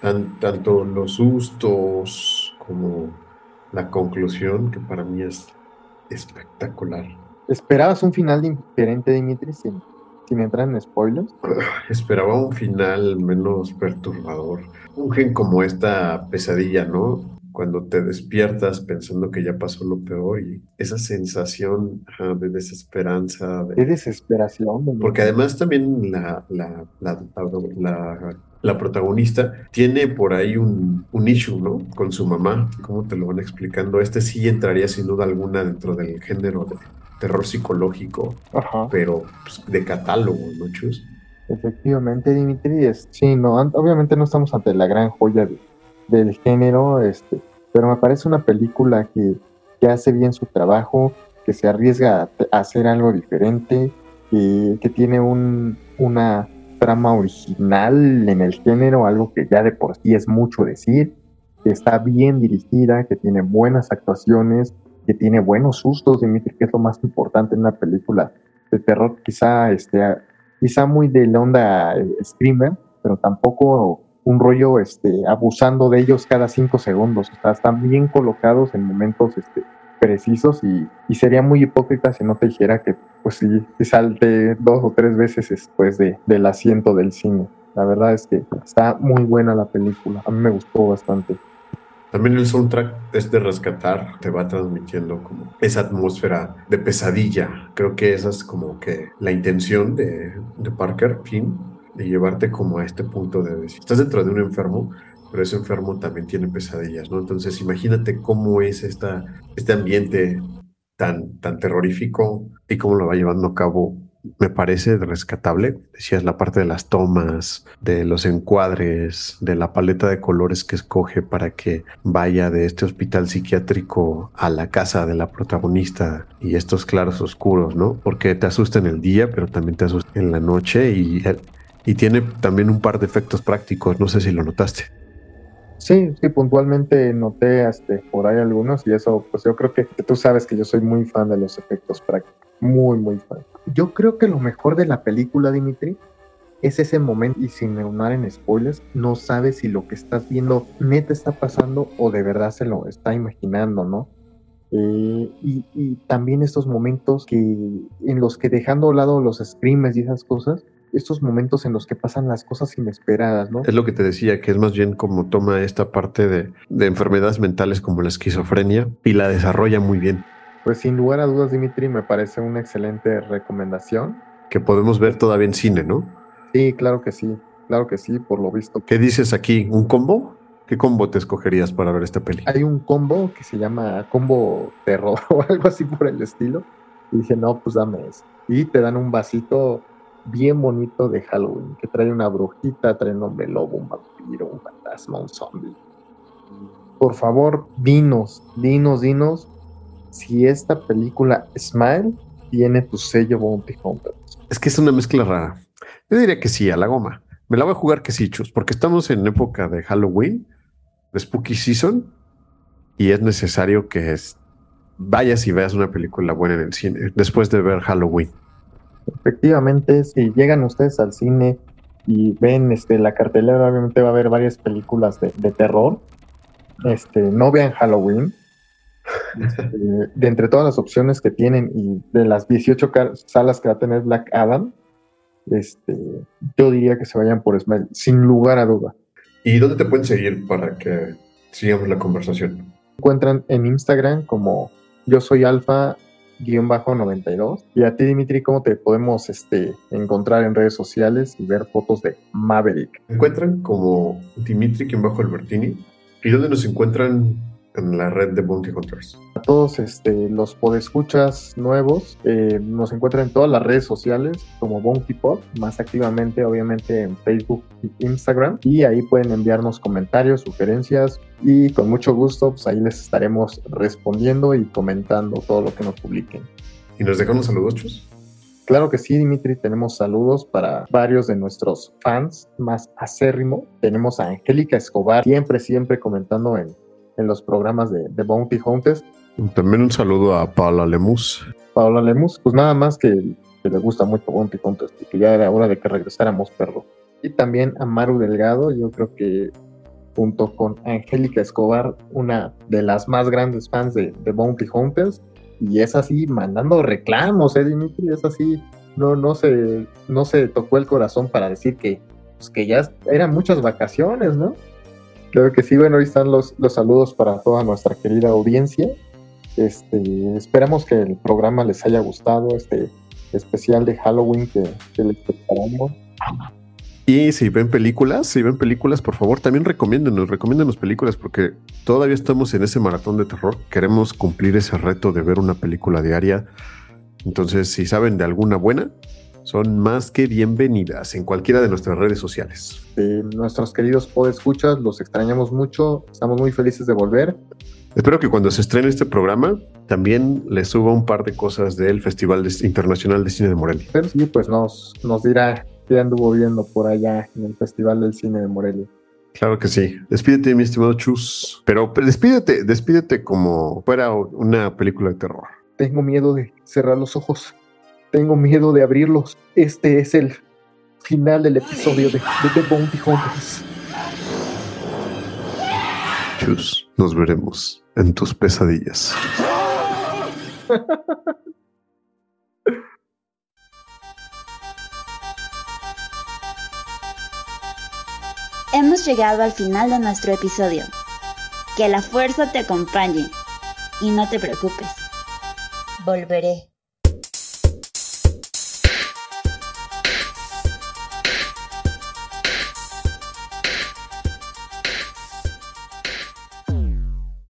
tan- tanto los sustos como la conclusión, que para mí es espectacular. ¿esperabas un final diferente, Dimitri, sin, sin entrar en spoilers? Esperaba un final menos perturbador. Un gen como esta pesadilla, ¿no? Cuando te despiertas pensando que ya pasó lo peor y esa sensación ajá, de desesperanza. de- Qué desesperación. Porque además también la, la, la, la- la protagonista tiene por ahí un, un issue, ¿no? Con su mamá. ¿Cómo te lo van explicando? Este sí entraría sin duda alguna dentro del género de terror psicológico, Ajá. pero pues, de catálogo, ¿no, Chus? Efectivamente, Dimitri, es, sí, no, obviamente no estamos ante la gran joya de- del género, este, pero me parece una película que, que hace bien su trabajo, que se arriesga a hacer algo diferente, que, que tiene un, una trama original en el género, algo que ya de por sí es mucho decir, que está bien dirigida, que tiene buenas actuaciones, que tiene buenos sustos, Dimitri, que es lo más importante en una película de terror, quizá este, quizá muy de la onda eh, screamer, pero tampoco un rollo este, abusando de ellos cada cinco segundos. O sea, están bien colocados en momentos este, precisos y, y sería muy hipócrita si no te dijera que pues sí, salté dos o tres veces después de, del asiento del cine. La verdad es que está muy buena la película. A mí me gustó bastante. También el soundtrack es de rescatar, te va transmitiendo como esa atmósfera de pesadilla. Creo que esa es como que la intención de, de Parker Finn, de llevarte como a este punto de decir, estás dentro de un enfermo, pero ese enfermo también tiene pesadillas, ¿no? Entonces imagínate cómo es esta, este ambiente tan, tan terrorífico y cómo lo va llevando a cabo me parece rescatable. Decías la parte de las tomas, de los encuadres, de la paleta de colores que escoge para que vaya de este hospital psiquiátrico a la casa de la protagonista y estos claros oscuros, ¿no? Porque te asusta en el día, pero también te asusta en la noche y, y tiene también un par de efectos prácticos. No sé si lo notaste. Sí, sí, puntualmente noté este, por ahí algunos y eso, pues yo creo que tú sabes que yo soy muy fan de los efectos prácticos, muy, muy fan. Yo creo que lo mejor de la película, Dimitri, es ese momento y sin neunar en spoilers, no sabes si lo que estás viendo neta está pasando o de verdad se lo está imaginando, ¿no? Eh, y, también estos momentos que en los que dejando a lado los screamers y esas cosas, estos momentos en los que pasan las cosas inesperadas, ¿no? Es lo que te decía, que es más bien como toma esta parte de enfermedades mentales como la esquizofrenia y la desarrolla muy bien. Pues sin lugar a dudas, Dimitri, me parece una excelente recomendación. Que podemos ver todavía en cine, ¿no? Sí, claro que sí, claro que sí, por lo visto. ¿Qué dices aquí? ¿Un combo? ¿Qué combo te escogerías para ver esta peli? Hay un combo que se llama combo terror o algo así por el estilo. Y dije, no, pues dame eso. Y te dan un vasito bien bonito de Halloween, que trae una brujita, trae un hombre lobo, un vampiro, un fantasma, un zombie. Por favor, dinos, dinos, dinos si esta película Smile tiene tu sello Bounty Hunter. Es que es una mezcla rara. Yo diría que sí, a la goma. Me la voy a jugar que sí, chus, porque estamos en época de Halloween, de Spooky Season, y es necesario que vayas y veas una película buena en el cine después de ver Halloween. Efectivamente, si llegan ustedes al cine y ven este, la cartelera, obviamente va a haber varias películas de, de terror. Este, no vean Halloween. Este, de entre todas las opciones que tienen y de las 18 salas que va a tener Black Adam, este, yo diría que se vayan por Smile, sin lugar a duda. ¿Y dónde te pueden seguir para que sigamos la conversación? encuentran en Instagram como yo soy alfa guion bajo 92. Y a ti, Dimitri, ¿cómo te podemos este, encontrar en redes sociales y ver fotos de Maverick? Me encuentran como Dimitri guion bajo Albertini. ¿Y dónde nos encuentran en la red de Bounty Hunters? A todos este, los podescuchas nuevos eh, nos encuentran en todas las redes sociales como Bounty Pod, más activamente obviamente en Facebook y Instagram. Y ahí pueden enviarnos comentarios, sugerencias y con mucho gusto pues ahí les estaremos respondiendo y comentando todo lo que nos publiquen. ¿Y nos dejan saludos, chus? Claro que sí, Dimitri, tenemos saludos para varios de nuestros fans más acérrimo. Tenemos a Angélica Escobar, siempre, siempre comentando en, en los programas de, de, Bounty Hunters. También un saludo a Paula Lemus. Paula Lemus, pues nada más que, que le gusta mucho Bounty Hunters y que ya era hora de que regresáramos, perro. Y también a Maru Delgado, yo creo que junto con Angélica Escobar, una de las más grandes fans de, de Bounty Hunters, y es así mandando reclamos, ¿eh, Dimitri? Es así, no, no, se, no se tocó el corazón para decir que, pues, que ya eran muchas vacaciones, ¿no? Creo que sí, bueno, ahí están los, los saludos para toda nuestra querida audiencia. Este, esperamos que el programa les haya gustado, este especial de Halloween que, que les preparamos. Y si ven películas, si ven películas, por favor, también recomiéndenos, recomiéndenos películas porque todavía estamos en ese maratón de terror. Queremos cumplir ese reto de ver una película diaria. Entonces, si saben de alguna buena, son más que bienvenidas en cualquiera de nuestras redes sociales. Eh, nuestros queridos podescuchas, los extrañamos mucho, estamos muy felices de volver. Espero que cuando se estrene este programa también les suba un par de cosas del Festival Internacional de Cine de Morelia. Pero sí, pues nos, nos dirá qué anduvo viendo por allá en el Festival del Cine de Morelia. Claro que sí. Despídete, mi estimado Chus. Pero despídete, despídete como fuera una película de terror. Tengo miedo de cerrar los ojos. Tengo miedo de abrirlos. Este es el final del episodio de, The Bounty Hunters. Chus, nos veremos en tus pesadillas. Hemos llegado al final de nuestro episodio. Que la fuerza te acompañe y no te preocupes. Volveré.